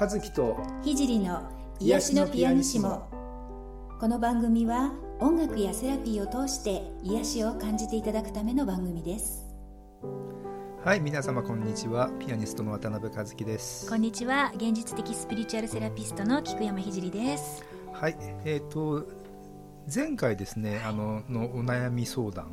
和樹と聖の癒しのピアニシモ。この番組は音楽やセラピーを通して癒しを感じていただくための番組です。はい皆様こんにちは。ピアニストの渡辺和樹です。こんにちは。現実的スピリチュアルセラピストの菊山聖です。はいえっ、ー、と前回ですねあののお悩み相談、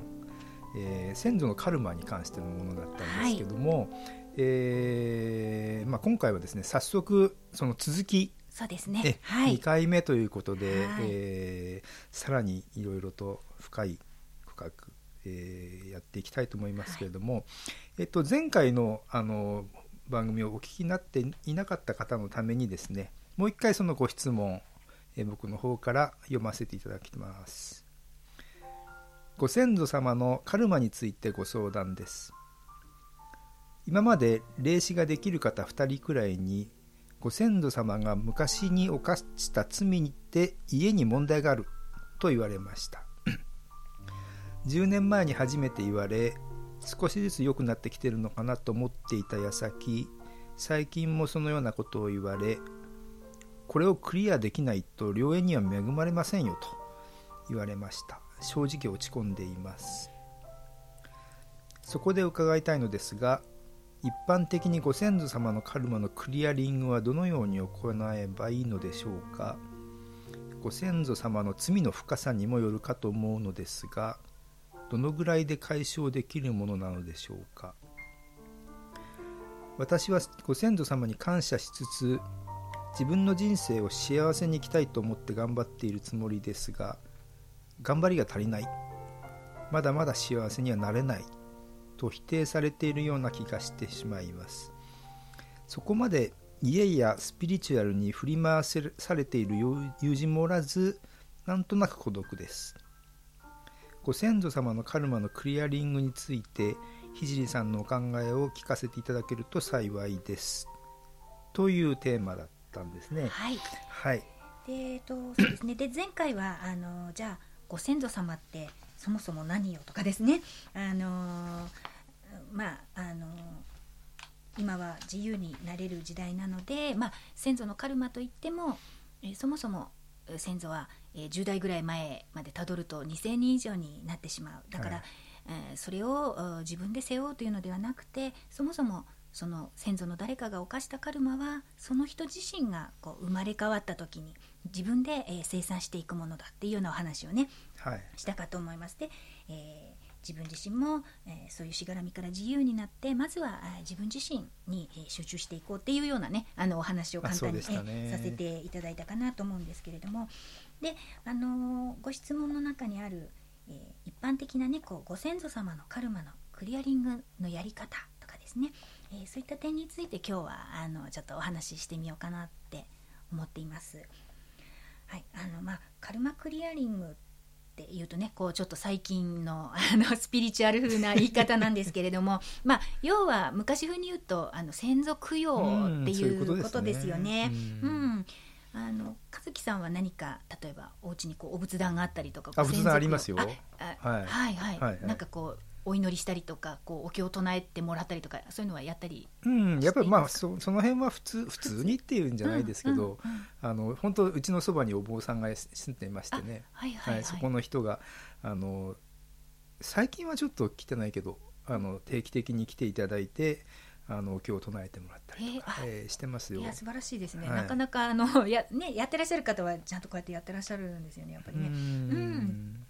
えー、先祖のカルマに関してのものだったんですけども、はい、えー、まあ、今回はですね早速その続きそうですね、はい、2回目ということで、はい、えー、さらにいろいろと深い深く、えー、やっていきたいと思いますけれども、はい、えっと、前回のあの番組をお聞きになっていなかった方のためにですねもう一回そのご質問、えー、僕の方から読ませていただきます。ご先祖様のカルマについてご相談です。今まで霊視ができる方2人くらいにご先祖様が昔に犯した罪にて家に問題があると言われました。10年前に初めて言われ少しずつ良くなってきてるのかなと思っていた矢先最近もそのようなことを言われこれをクリアできないと良縁には恵まれませんよと言われました。正直落ち込んでいます。そこで伺いたいのですが一般的にご先祖様のカルマのクリアリングはどのように行えばいいのでしょうか？ご先祖様の罪の深さにもよるかと思うのですがどのぐらいで解消できるものなのでしょうか？私はご先祖様に感謝しつつ自分の人生を幸せに生きたいと思って頑張っているつもりですが頑張りが足りない。まだまだ幸せにはなれない。と否定されているような気がしてしまいます。そこまで家やスピリチュアルに振り回されている友人もおらずなんとなく孤独です。ご先祖様のカルマのクリアリングについて聖さんのお考えを聞かせていただけると幸いです。というテーマだったんですね。はい、はい、でえっとそうですね。で前回はあのじゃあご先祖様ってそもそも何よとかですね。あのまああの今は自由になれる時代なので、まあ、先祖のカルマといっても、えー、そもそも先祖は、えー、10代ぐらい前までたどると2,000人以上になってしまう。だから、はい、えー、それを自分で背負うというのではなくてそもそもその先祖の誰かが犯したカルマはその人自身がこう生まれ変わった時に自分で、えー、生産していくものだっていうようなお話をね、はい、したかと思います。で、えー自分自身も、えー、そういうしがらみから自由になってまずは自分自身に、えー、集中していこうっていうようなねあのお話を簡単に、ね、させていただいたかなと思うんですけれどもで、あのー、ご質問の中にある、えー、一般的なねこうご先祖様のカルマのクリアリングのやり方とかですね、えそういった点について今日はあのちょっとお話ししてみようかなって思っています。はいあのまあ、カルマクリアリングっていうとねこうちょっと最近の あのスピリチュアル風な言い方なんですけれども まあ要は昔風に言うとあの先祖供養っていうことですよね。うん、あの和樹さんは何か例えばお家にこうお仏壇があったりとかお仏壇ありますよ。はいはい。はい、はい、なんかこうお祈りしたりとかこうお経を唱えてもらったりとかそういうのはやったりうんやっぱりまあそその辺は普通普通にっていうんじゃないですけど、うんうんうん、あの本当うちのそばにお坊さんが住んでいましてね、はいはい、はい、そこの人があの最近はちょっと来てないけどあの定期的に来ていただいてあの今日唱えてもらったりとか、えー、えー、してますよ。いや素晴らしいですね。はい、なかなかあのやねやってらっしゃる方はちゃんとこうやってやってらっしゃるんですよねやっぱりね。うんうん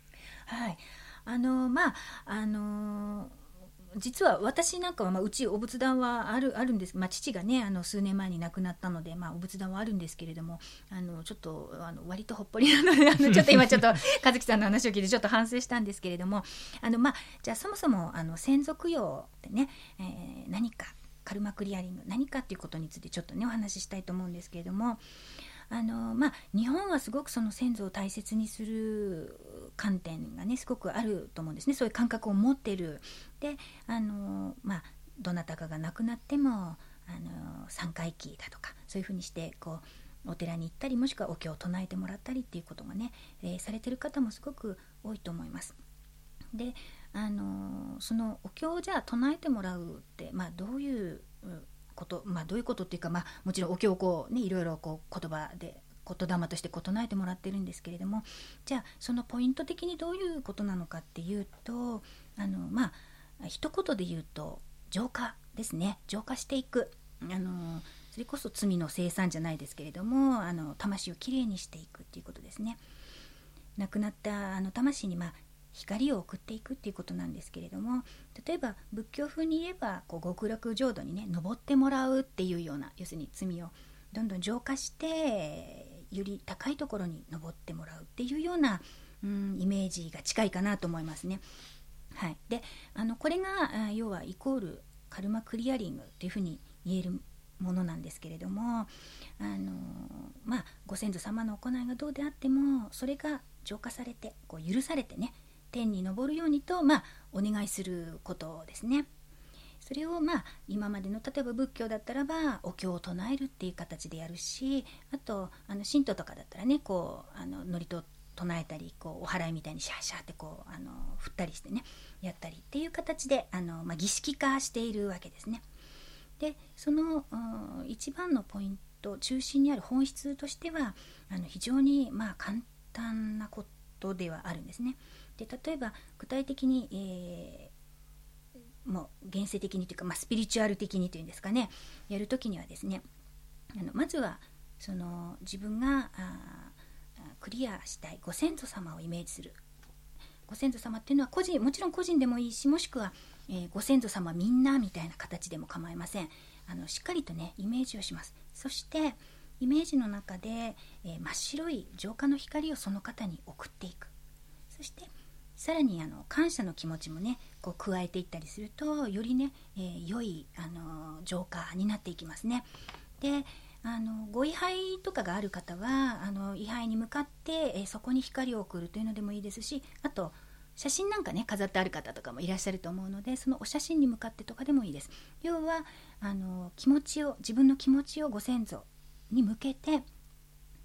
はい。あのまああの実は私なんかは、まあ、うちお仏壇はあるあるんです、まあ、父がねあの数年前に亡くなったので、まあ、お仏壇はあるんですけれどもあのちょっとあの割とほっぽりなので あのちょっと今ちょっと和樹さんの話を聞いてちょっと反省したんですけれどもあの、まあ、じゃあそもそもあの先祖供養ってね、えー、何かカルマクリアリング何かっていうことについてちょっとねお話ししたいと思うんですけれどもあのまあ、日本はすごくその先祖を大切にする観点がねすごくあると思うんですねそういう感覚を持ってるであの、まあ、どなたかが亡くなってもあの三回忌だとかそういうふうにしてこうお寺に行ったりもしくはお経を唱えてもらったりっていうことがね、えー、されてる方もすごく多いと思います。であのそのお経をじゃあ唱えてもらうって、まあ、どういうこと、まあ、どういうことっていうか、まあ、もちろんお経をこう、ね、いろいろこう言葉で言霊として唱えてもらってるんですけれどもじゃあそのポイント的にどういうことなのかっていうとあのまあ一言で言うと浄化ですね。浄化していく。あのそれこそ罪の生産じゃないですけれどもあの魂をきれいにしていくっていうことですね。亡くなったあの魂に、まあ、光を送っていくっていうことなんですけれども例えば仏教風に言えばこう極楽浄土にね登ってもらうっていうような要するに罪をどんどん浄化してより高いところに登ってもらうっていうような、うん、イメージが近いかなと思いますね。はい、であのこれが要はイコールカルマクリアリングっていうふうに言えるものなんですけれどもあの、まあ、ご先祖様の行いがどうであってもそれが浄化されてこう許されてね天に昇るようにと、まあ、お願いすることですね。それをまあ今までの例えば仏教だったらばお経を唱えるっていう形でやるしあとあの神道とかだったらねこうあの祝詞唱えたりこうお祓いみたいにシャーシャーってこうあの振ったりしてねやったりっていう形であの、まあ、儀式化しているわけですね。でその一番のポイント中心にある本質としてはあの非常にまあ簡単なことではあるんですね。で例えば具体的に、えもう現世的にというか、まあ、スピリチュアル的にというんですかね。やる時にはですねあのまずはその自分があクリアしたいご先祖様をイメージする。ご先祖様っていうのは個人もちろん個人でもいいしもしくは、えー、ご先祖様みんなみたいな形でも構いません。あのしっかりとねイメージをします。そしてイメージの中で、えー、真っ白い浄化の光をその方に送っていく。そしてさらにあの感謝の気持ちもねこう加えていったりするとよりね、えー、良いあの浄化になっていきますね。であのご位牌とかがある方はあの位牌に向かって、えー、そこに光を送るというのでもいいですしあと写真なんかね飾ってある方とかもいらっしゃると思うのでそのお写真に向かってとかでもいいです要はあの気持ちを自分の気持ちをご先祖に向けて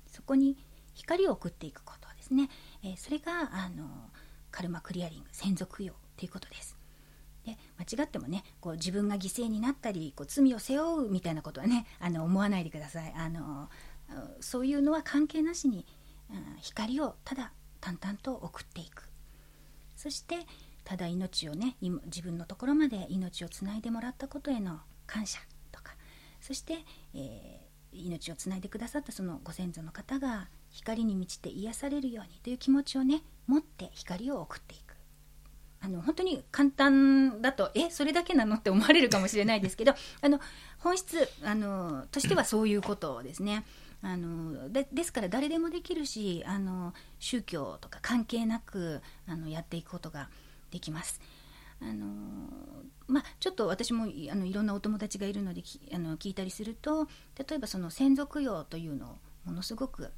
そこに光を送っていくことですね、えー、それがあのカルマクリアリング専属供養ということです。で間違ってもねこう自分が犠牲になったりこう罪を背負うみたいなことはねあの思わないでください。あのそういうのは関係なしに、うん、光をただ淡々と送っていく。そしてただ命をね自分のところまで命をつないでもらったことへの感謝とか。そして、えー、命をつないでくださったそのご先祖の方が光に満ちて癒されるようにという気持ちをね持って光を送っていくあの本当に簡単だとえそれだけなのって思われるかもしれないですけど あの本質あのとしてはそういうことですね。あのでですから誰でもできるしあの宗教とか関係なくあのやっていくことができます。あのまあ、ちょっと私もあのいろんなお友達がいるのであの聞いたりすると例えばその専属用というのをものすごく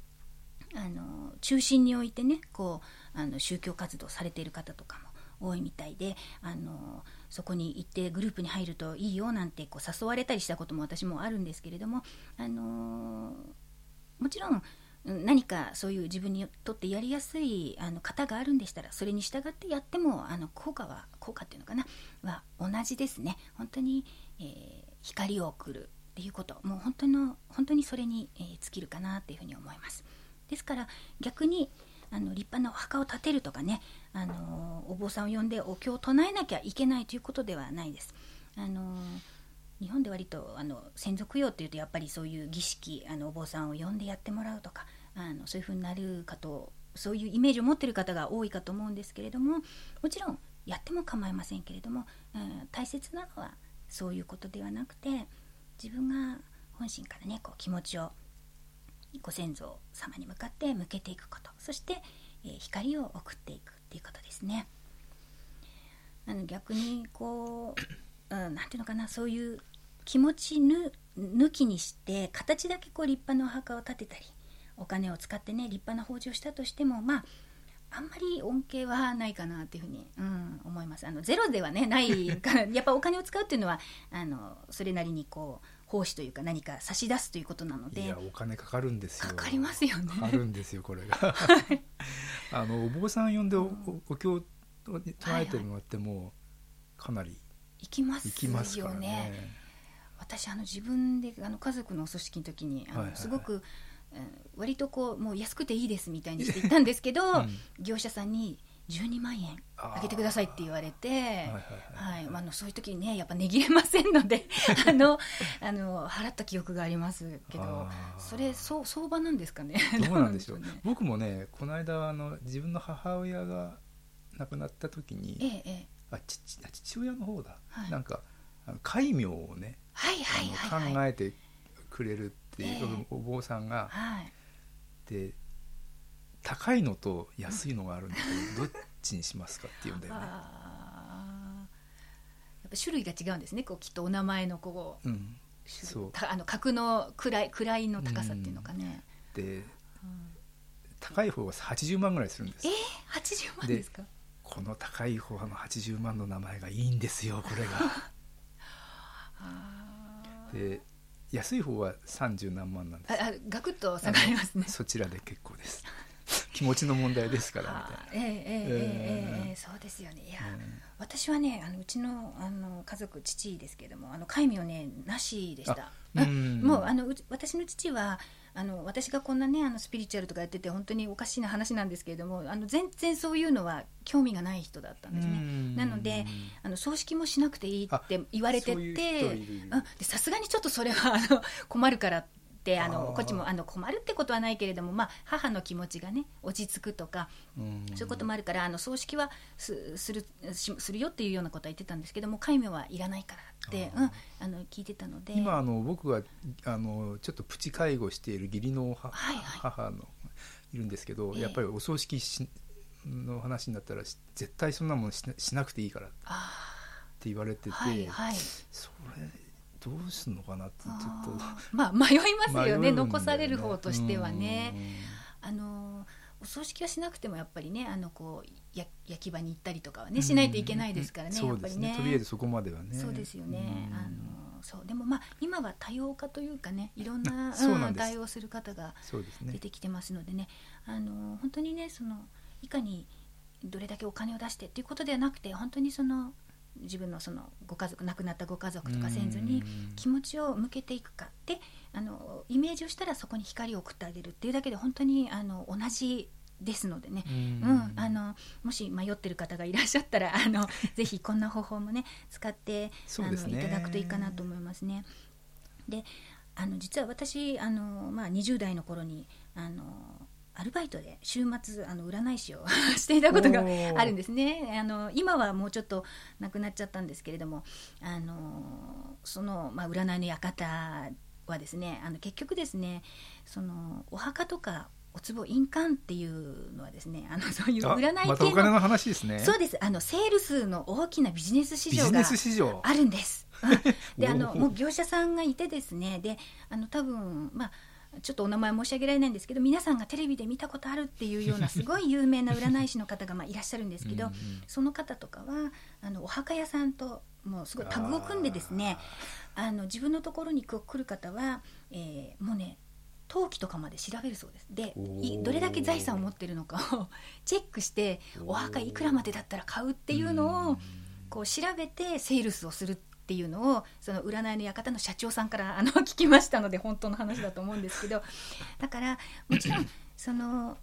あの中心に置いてねこうあの宗教活動されている方とかも多いみたいであのそこに行ってグループに入るといいよなんてこう誘われたりしたことも私もあるんですけれどもあのもちろん何かそういう自分にとってやりやすいあの方があるんでしたらそれに従ってやってもあの効果は効果っていうのかなは同じですね本当に、えー、光を送るっていうこともう本当の本当にそれに、えー、尽きるかなっていうふうに思います。ですから逆にあの立派なお墓を建てるとかねあのお坊さんを呼んでお経を唱えなきゃいけないということではないです。あの日本で割とあの専属用っていうとやっぱりそういう儀式あのお坊さんを呼んでやってもらうとかあのそういうふうになるかとそういうイメージを持ってる方が多いかと思うんですけれどももちろんやっても構いませんけれども、うん、大切なのはそういうことではなくて自分が本心からねこう気持ちをご先祖様に向かって向けていくことそして、えー、光を送っていくっていうことですね。あの逆にこう、うん、なんていうのかなそういう気持ち抜きにして形だけこう立派なお墓を建てたりお金を使ってね立派な法事をしたとしてもまああんまり恩恵はないかなっていうふうに、うん、思います。あのゼロではねないからやっぱお金を使うっていうのはあのそれなりにこう奉仕というか何か差し出すということなので。いやお金かかるんですよ。かかりますよね。かかるんですよこれが。あのお坊さん呼んでお,、お経を唱えてもらってもかなり行きますよね、ね、私あの自分であの家族のお葬式の時にあの、はいはいはい、すごく、うん、割とこうもう安くていいですみたいにして言ったんですけど、うん、業者さんに12万円あげてくださいって言われて、はいあのそういう時にねやっぱ値切れませんので あのあの払った記憶がありますけどそれそう相場なんですかね？どうなんでしょう？ね。僕もねこの間あの自分の母親が亡くなった時に、ええ、あ父父親の方だ、はい、なんか戒名をね、はいはいはい、考えてくれるっていう、え、お坊さんが、はい、で高いのと安いのがあるんだけどどっちにしますかって言うんだよね。やっぱ種類が違うんですね。こうきっとお名前のこう、うん、そう。あの格の位位の高さっていうのかね。うん、で、うん、高い方は80万ぐらいするんです。えー、80万ですか？この高い方の80万の名前がいいんですよこれが。で安い方は30何万なんです。あガクッと下がりますね。そちらで結構です気持ちの問題ですからみたいな。ええええええそうですよね。いや、うん、私はねあのうちのあの家族父ですけどもあの戒名ねなしでした。うん、もうあの私の父はあの私がこんなねあのスピリチュアルとかやってて本当におかしいな話なんですけれどもあの全然そういうのは興味がない人だったんですね。なのであの葬式もしなくていいって言われててさすがにちょっとそれはあの困るからって。ってあのこっちもあの困るってことはないけれども、まあ、母の気持ちがね落ち着くとか、そういうこともあるからあの葬式はすするするよっていうようなことは言ってたんですけども戒名はいらないからって、うん、あの聞いてたので。今あの僕があのちょっとプチ介護している義理の母,、はいはい、母のいるんですけど、えー、やっぱりお葬式しの話になったら絶対そんなものししなくていいからって言われてて、はいはい、それどうすんのかなってちょっとまあ迷いますよね、ね、残される方としてはね。あのお葬式はしなくてもやっぱりねあのこうや焼き場に行ったりとかはねしないといけないですからね、やっぱりね。とりあえずそこまではね。そうですよね、あのそう。でもまあ今は多様化というかねいろんな うん、対応する方が出てきてますのでね。あの本当にねそのいかにどれだけお金を出してっていうことではなくて本当にその自分のそのご家族亡くなったご家族とか先祖に気持ちを向けていくかであのイメージをしたらそこに光を送ってあげるっていうだけで本当にあの同じですのでね、うん、あのもし迷ってる方がいらっしゃったらあの ぜひこんな方法もね使って、あのいただくといいかなと思いますね。であの実は私あの、まあ、20代の頃にあのアルバイトで週末あの占い師を していたことがあるんですね。あの今はもうちょっとなくなっちゃったんですけれどもあのその、まあ、占いの館はですねあの結局ですねそのお墓とかお壺印鑑っていうのはですねあのそういう占い系の,、ま、の話ですね。そうです。あのセールスの大きなビジネス市場があるんです。であのもう業者さんがいてですねであの多分まあちょっとお名前申し上げられないんですけど皆さんがテレビで見たことあるっていうような すごい有名な占い師の方がまあいらっしゃるんですけどその方とかはあのお墓屋さんともうすごいタグを組んでですねあの自分のところに来る方は、えー、もうね登記とかまで調べるそうです。でどれだけ財産を持ってるのかを チェックしてお墓いくらまでだったら買うっていうのをこう調べてセールスをするっていうのをその占いの館の社長さんからあの 聞きましたので本当の話だと思うんですけどだからもちろん その、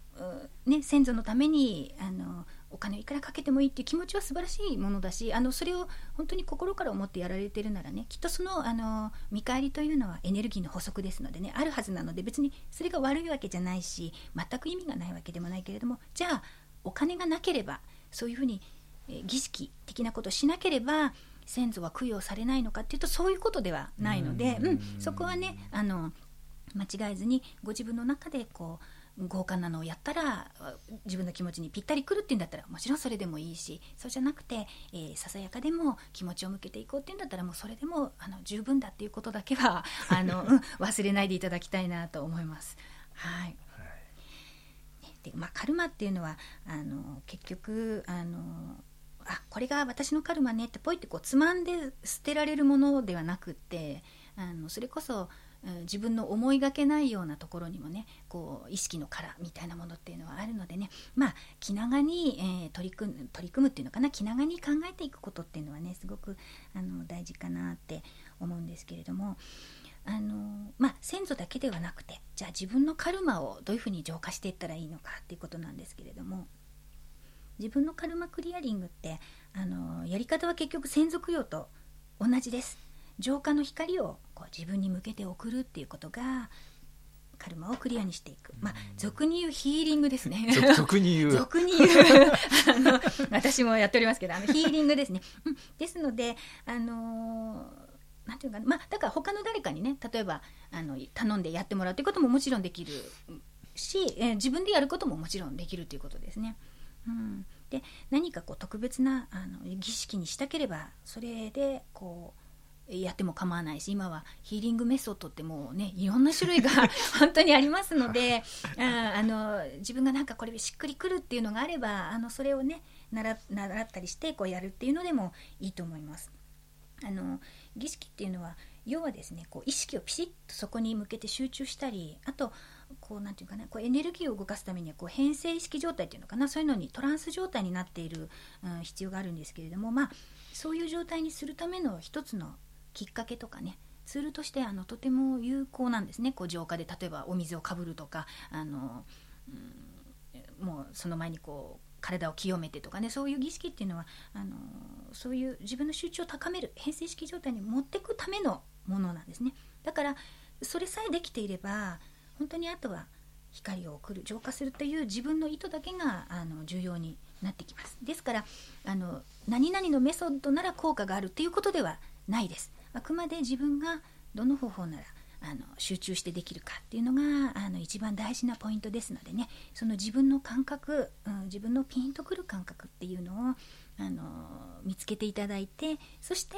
ね、先祖のためにあのお金いくらかけてもいいっていう気持ちは素晴らしいものだしあのそれを本当に心から思ってやられてるならねきっとそのあの見返りというのはエネルギーの補足ですのでねあるはずなので別にそれが悪いわけじゃないし全く意味がないわけでもないけれどもじゃあお金がなければそういうふうに、え儀式的なことをしなければ先祖は供養されないのかっていうとそういうことではないので、うん、そこはねあの間違えずにご自分の中でこう豪華なのをやったら自分の気持ちにぴったりくるっていうんだったらもちろんそれでもいいしそうじゃなくて、えー、ささやかでも気持ちを向けていこうっていうんだったらもうそれでもあの十分だっていうことだけは あの、うん、忘れないでいただきたいなと思います。はい、でまあ、カルマっていうのはあの結局あのあこれが私のカルマねってポイってこうつまんで捨てられるものではなくってあのそれこそ自分の思いがけないようなところにもねこう意識の殻みたいなものっていうのはあるのでねまあ気長に、えー、取り組む取り組むっていうのかな気長に考えていくことっていうのはねすごくあの大事かなって思うんですけれども。あのまあ、先祖だけではなくてじゃあ自分のカルマをどういうふうに浄化していったらいいのかっていうことなんですけれども自分のカルマクリアリングってあのやり方は結局専属用と同じです浄化の光をこう自分に向けて送るっていうことがカルマをクリアにしていく、まあ、俗に言うヒーリングですね。俗に言う。俗に言う あの私もやっておりますけど、あのヒーリングですね。うん、ですので、あのー、なんていうかな、まあ、だから他の誰かにね、例えばあの頼んでやってもらうということももちろんできるし、えー、自分でやることももちろんできるということですね。うん、で何かこう特別なあの儀式にしたければそれでこうやっても構わないし今はヒーリングメソッドってもうねいろんな種類が 本当にありますのでああの自分がなんかこれしっくりくるっていうのがあればあのそれをね習習ったりしてこうやるっていうのでもいいと思います。あの儀式っていうのは要はですねこう意識をピシッとそこに向けて集中したりあとこうなんていうかなこうエネルギーを動かすためにはこう変性意識状態っていうのかなそういうのにトランス状態になっている、うん、必要があるんですけれどもまあそういう状態にするための一つのきっかけとかねツールとしてあのとても有効なんですね。こう浄化で例えばお水をかぶるとかあの、うん、もうその前にこう体を清めてとかねそういう儀式っていうのはあのそういう自分の集中を高める変性式状態に持っていくためのものなんですね。だからそれさえできていれば本当にあとは光を送る浄化するという自分の意図だけがあの重要になってきます。ですからあの何々のメソッドなら効果があるっていうことではないです。あくまで自分がどの方法ならあの集中してできるかっていうのがあの一番大事なポイントですのでね。その自分の感覚、うん、自分のピンとくる感覚っていうのをあの見つけていただいてそして、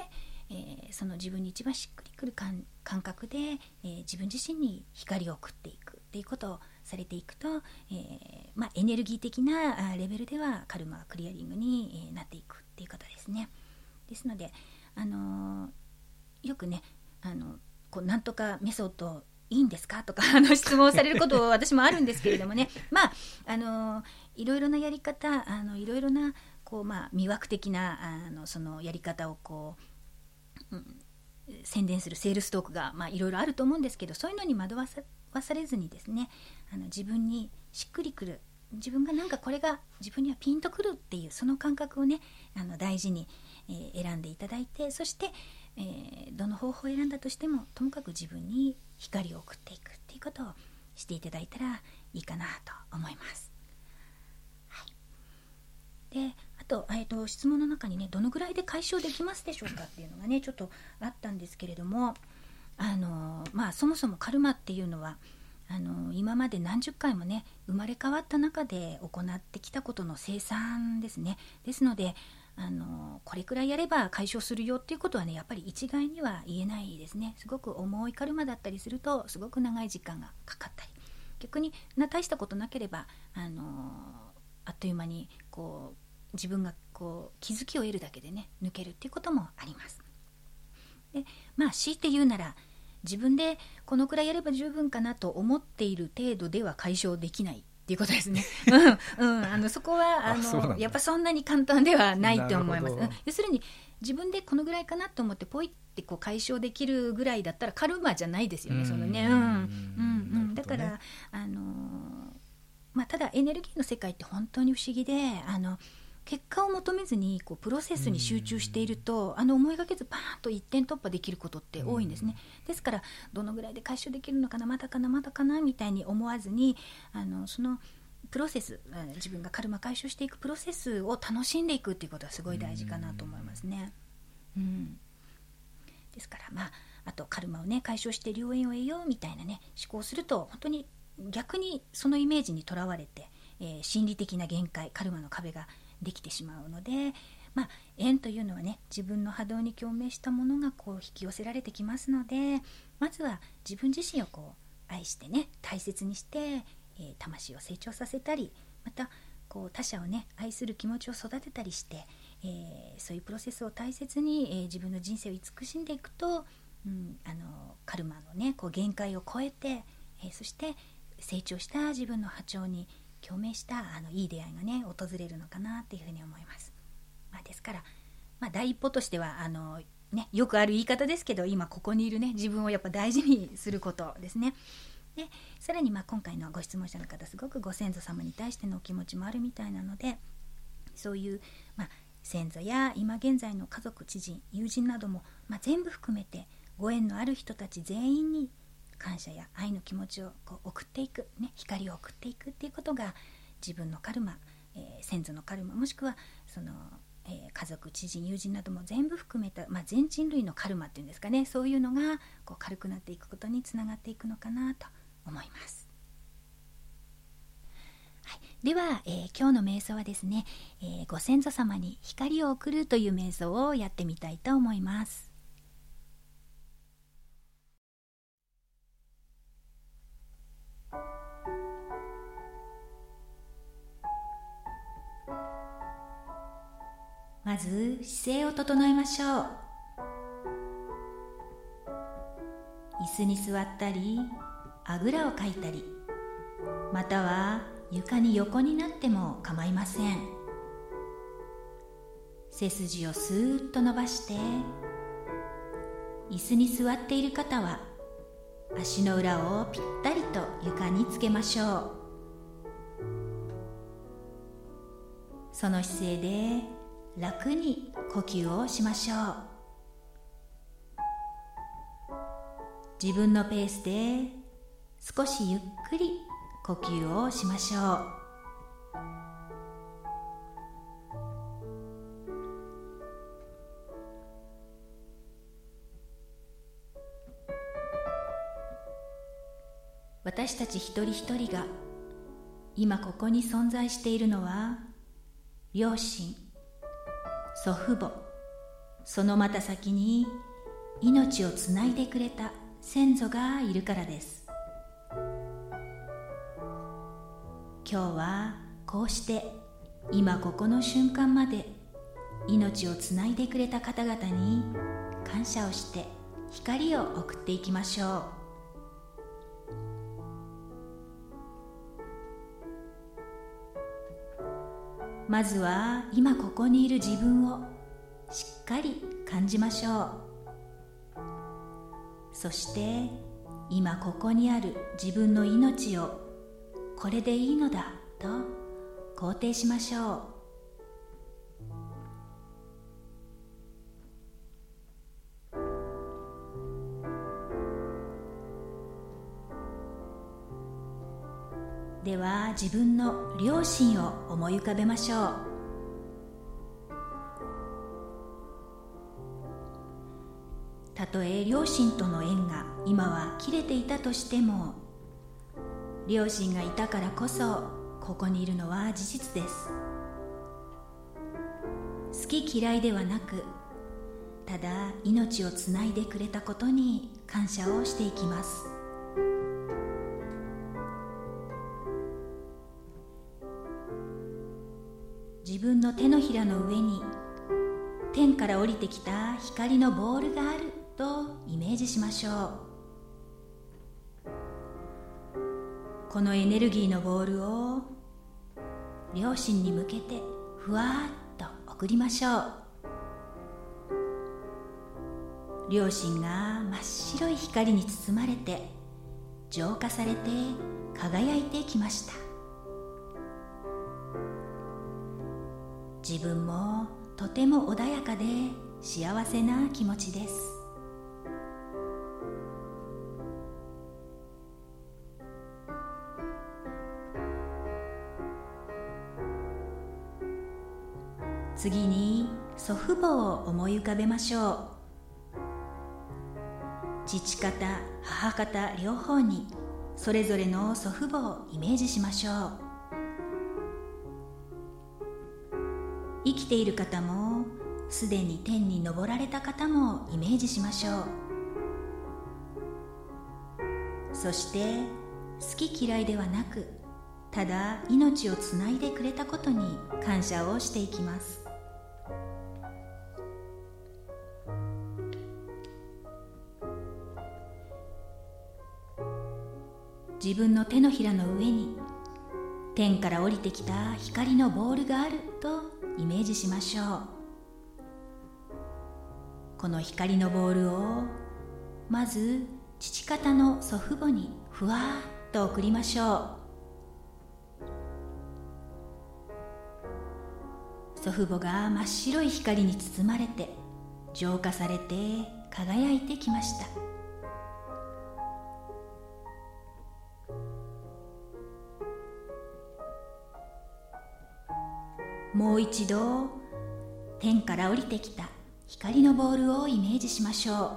えー、その自分に一番しっくりくる感覚で、えー、自分自身に光を送っていくっていうことをされていくと、えー、まあ、エネルギー的なレベルではカルマクリアリングになっていくっていうことですね。ですので、あのよくねあのこうなんとかメソッドいいんですかとかあの質問されること 私もあるんですけれどもねまああのいろいろなやり方あのいろいろなこう、まあ、魅惑的なあのそのやり方をこう、うん、宣伝するセールストークが、いろいろあると思うんですけどそういうのに惑わされずにですねあの自分にしっくりくる自分がなんかこれが自分にはピンとくるっていうその感覚をねあの大事に、えー、選んでいただいてそして、えー、どの方法を選んだとしてもともかく自分に光を送っていくっていうことをしていただいたらいいかなと思います。はい、でと,、えーと、質問の中にねどのぐらいで解消できますでしょうかっていうのがねちょっとあったんですけれどもあのまあそもそもカルマっていうのはあの今まで何十回もね生まれ変わった中で行ってきたことの生産ですね。ですのであのこれくらいやれば解消するよっていうことはねやっぱり一概には言えないですね。すごく重いカルマだったりするとすごく長い時間がかかったり逆にな大したことなければあのあっという間にこう自分がこう気づきを得るだけでね抜けるっていうこともあります。でまあ強いて言うなら自分でこのくらいやれば十分かなと思っている程度では解消できないっていうことですね。うん、うん、あのそこはあのやっぱそんなに簡単ではないと思います。要するに自分でこのぐらいかなと思ってポイってこう解消できるぐらいだったらカルマじゃないですよね。そのね、うん、うん、うん、だから、あのまあただエネルギーの世界って本当に不思議で、あの。結果を求めずにこうプロセスに集中していると、あの思いがけずパーンと一点突破できることって多いんですね、ですからどのぐらいで解消できるのかなまだかなまだかなみたいに思わずにあのそのプロセス自分がカルマ解消していくプロセスを楽しんでいくっていうことはすごい大事かなと思いますね。うん、ですからまああとカルマをね解消して良縁を得ようみたいなね思考すると本当に逆にそのイメージにとらわれて、えー、心理的な限界カルマの壁ができてしまうので、まあ、縁というのはね自分の波動に共鳴したものがこう引き寄せられてきますのでまずは自分自身をこう愛してね大切にして、えー、魂を成長させたりまたこう他者をね愛する気持ちを育てたりして、えー、そういうプロセスを大切に、えー、自分の人生を慈しんでいくとうん、あのカルマのねこう限界を超えて、え、そして成長した自分の波長に共鳴したあのいい出会いがね訪れるのかなっていうふうに思います。まあ、ですから、まあ、第一歩としてはあの、ね、よくある言い方ですけど今ここにいるね自分をやっぱ大事にすることですね。でさらにまあ今回のご質問者の方すごくご先祖様に対してのお気持ちもあるみたいなのでそういう、まあ、先祖や今現在の家族知人友人なども、まあ、全部含めてご縁のある人たち全員に感謝や愛の気持ちをこう送っていく、ね、光を送っていくっていうことが自分のカルマ、えー、先祖のカルマもしくはその、えー、家族知人友人なども全部含めた、まあ、全人類のカルマっていうんですかねそういうのがこう軽くなっていくことにつながっていくのかなと思います。はい、では、えー、今日の瞑想はですね、えご先祖様に光を送るという瞑想をやってみたいと思います。まず姿勢を整えましょう。椅子に座ったりあぐらをかいたりまたは床に横になっても構いません。背筋をスーッと伸ばして椅子に座っている方は足の裏をぴったりと床につけましょう。その姿勢で楽に呼吸をしましょう。自分のペースで少しゆっくり呼吸をしましょう。私たち一人一人が今ここに存在しているのは両親。祖父母。そのまた先に命をつないでくれた先祖がいるからです。今日はこうして今ここの瞬間まで命をつないでくれた方々に感謝をして光を送っていきましょう。まずは今ここにいる自分をしっかり感じましょう。そして今ここにある自分の命をこれでいいのだと肯定しましょう。では自分の両親を思い浮かべましょう。たとえ両親との縁が今は切れていたとしても両親がいたからこそここにいるのは事実です。好き嫌いではなくただ命をつないでくれたことに感謝をしていきます。分の手のひらの上に天から降りてきた光のボールがあるとイメージしましょう。このエネルギーのボールを両親に向けてふわっと送りましょう。両親が真っ白い光に包まれて浄化されて輝いてきました。自分もとても穏やかで幸せな気持ちです。次に祖父母を思い浮かべましょう。父方母方両方にそれぞれの祖父母をイメージしましょう。生きている方もすでに天に昇られた方もイメージしましょう。そして好き嫌いではなくただ命をつないでくれたことに感謝をしていきます。自分の手のひらの上に天から降りてきた光のボールがあるとイメージしましょう。この光のボールをまず父方の祖父母にふわっと送りましょう。祖父母が真っ白い光に包まれて浄化されて輝いてきました。もう一度天から降りてきた光のボールをイメージしましょう。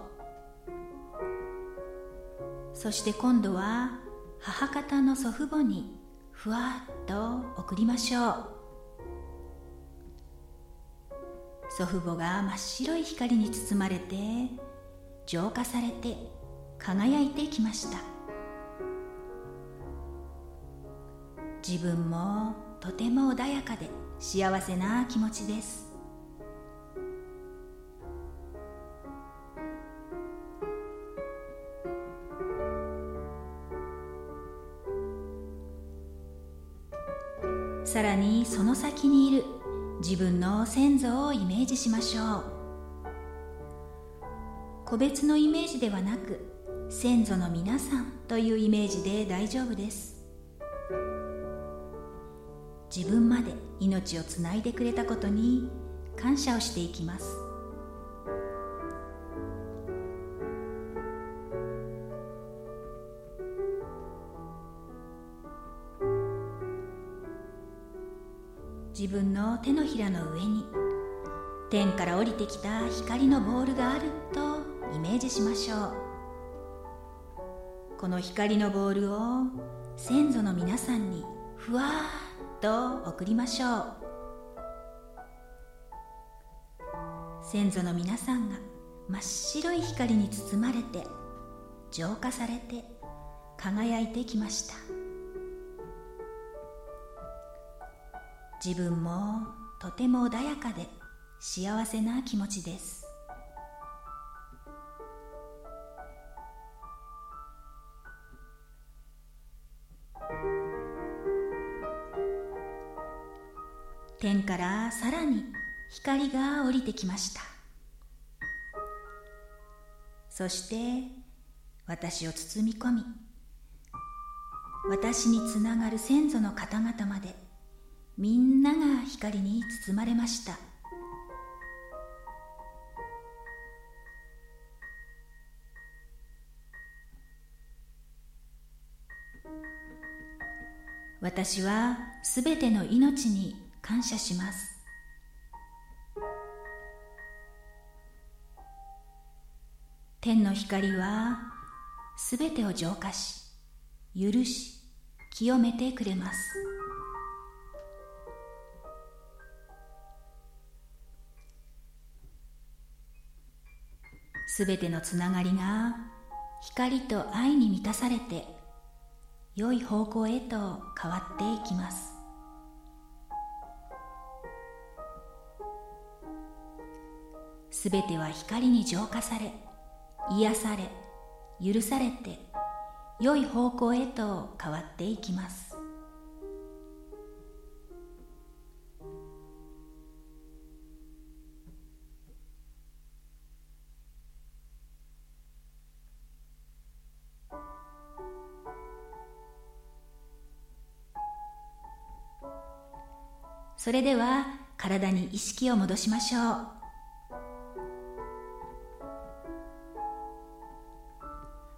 そして今度は母方の祖父母にふわっと送りましょう。祖父母が真っ白い光に包まれて浄化されて輝いてきました。自分もとても穏やかで幸せな気持ちです。さらにその先にいる自分の先祖をイメージしましょう。個別のイメージではなく先祖の皆さんというイメージで大丈夫です。自分まで命をつないでくれたことに感謝をしていきます。自分の手のひらの上に天から降りてきた光のボールがあるとイメージしましょう。この光のボールを先祖の皆さんにふわーと送りましょう。先祖の皆さんが真っ白い光に包まれて浄化されて輝いてきました。自分もとても穏やかで幸せな気持ちです。天からさらに光が降りてきました。そして私を包み込み私につながる先祖の方々までみんなが光に包まれました。私はすべての命に感謝します。天の光はすべてを浄化し許し清めてくれます。すべてのつながりが光と愛に満たされて良い方向へと変わっていきます。すべては光に浄化され癒され許されて良い方向へと変わっていきます。それでは体に意識を戻しましょう。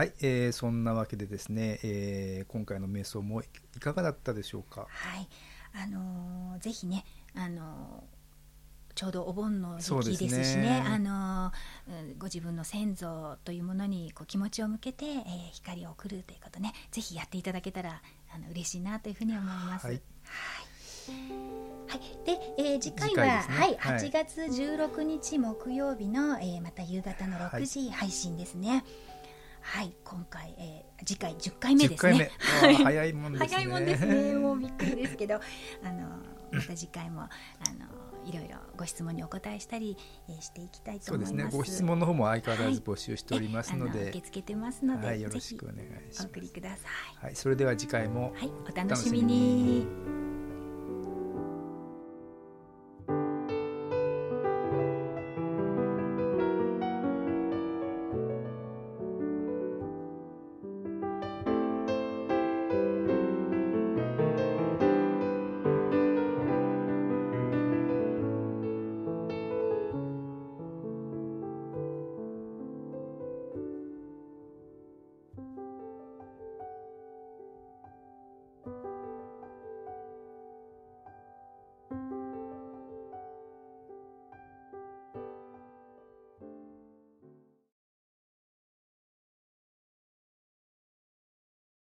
はい、えー、そんなわけでですね、えー、今回の瞑想もいかがだったでしょうか？はい、あのー、ぜひね、あのーちょうどお盆の時期ですしね、ね、あのご自分の先祖というものにこう気持ちを向けて、えー、光を送るということねぜひやっていただけたらあの嬉しいなというふうに思います。はい、はい。はい、で、えー、次回は、ね、はい、8月16日木曜日の、えー、また夕方の6時配信ですね。はい、今回、えー、次回10回目ですね。早いもんですね。早いもんですね。もうびっくりですけど、あのまた次回もあのいろいろご質問にお答えしたり、えー、していきたいと思います。そうですね。ご質問の方も相変わらず募集しておりますので、はい、受け付けてますので、はい、よろしくお願いします。お送りください。はい、それでは次回も、はい、お楽しみに。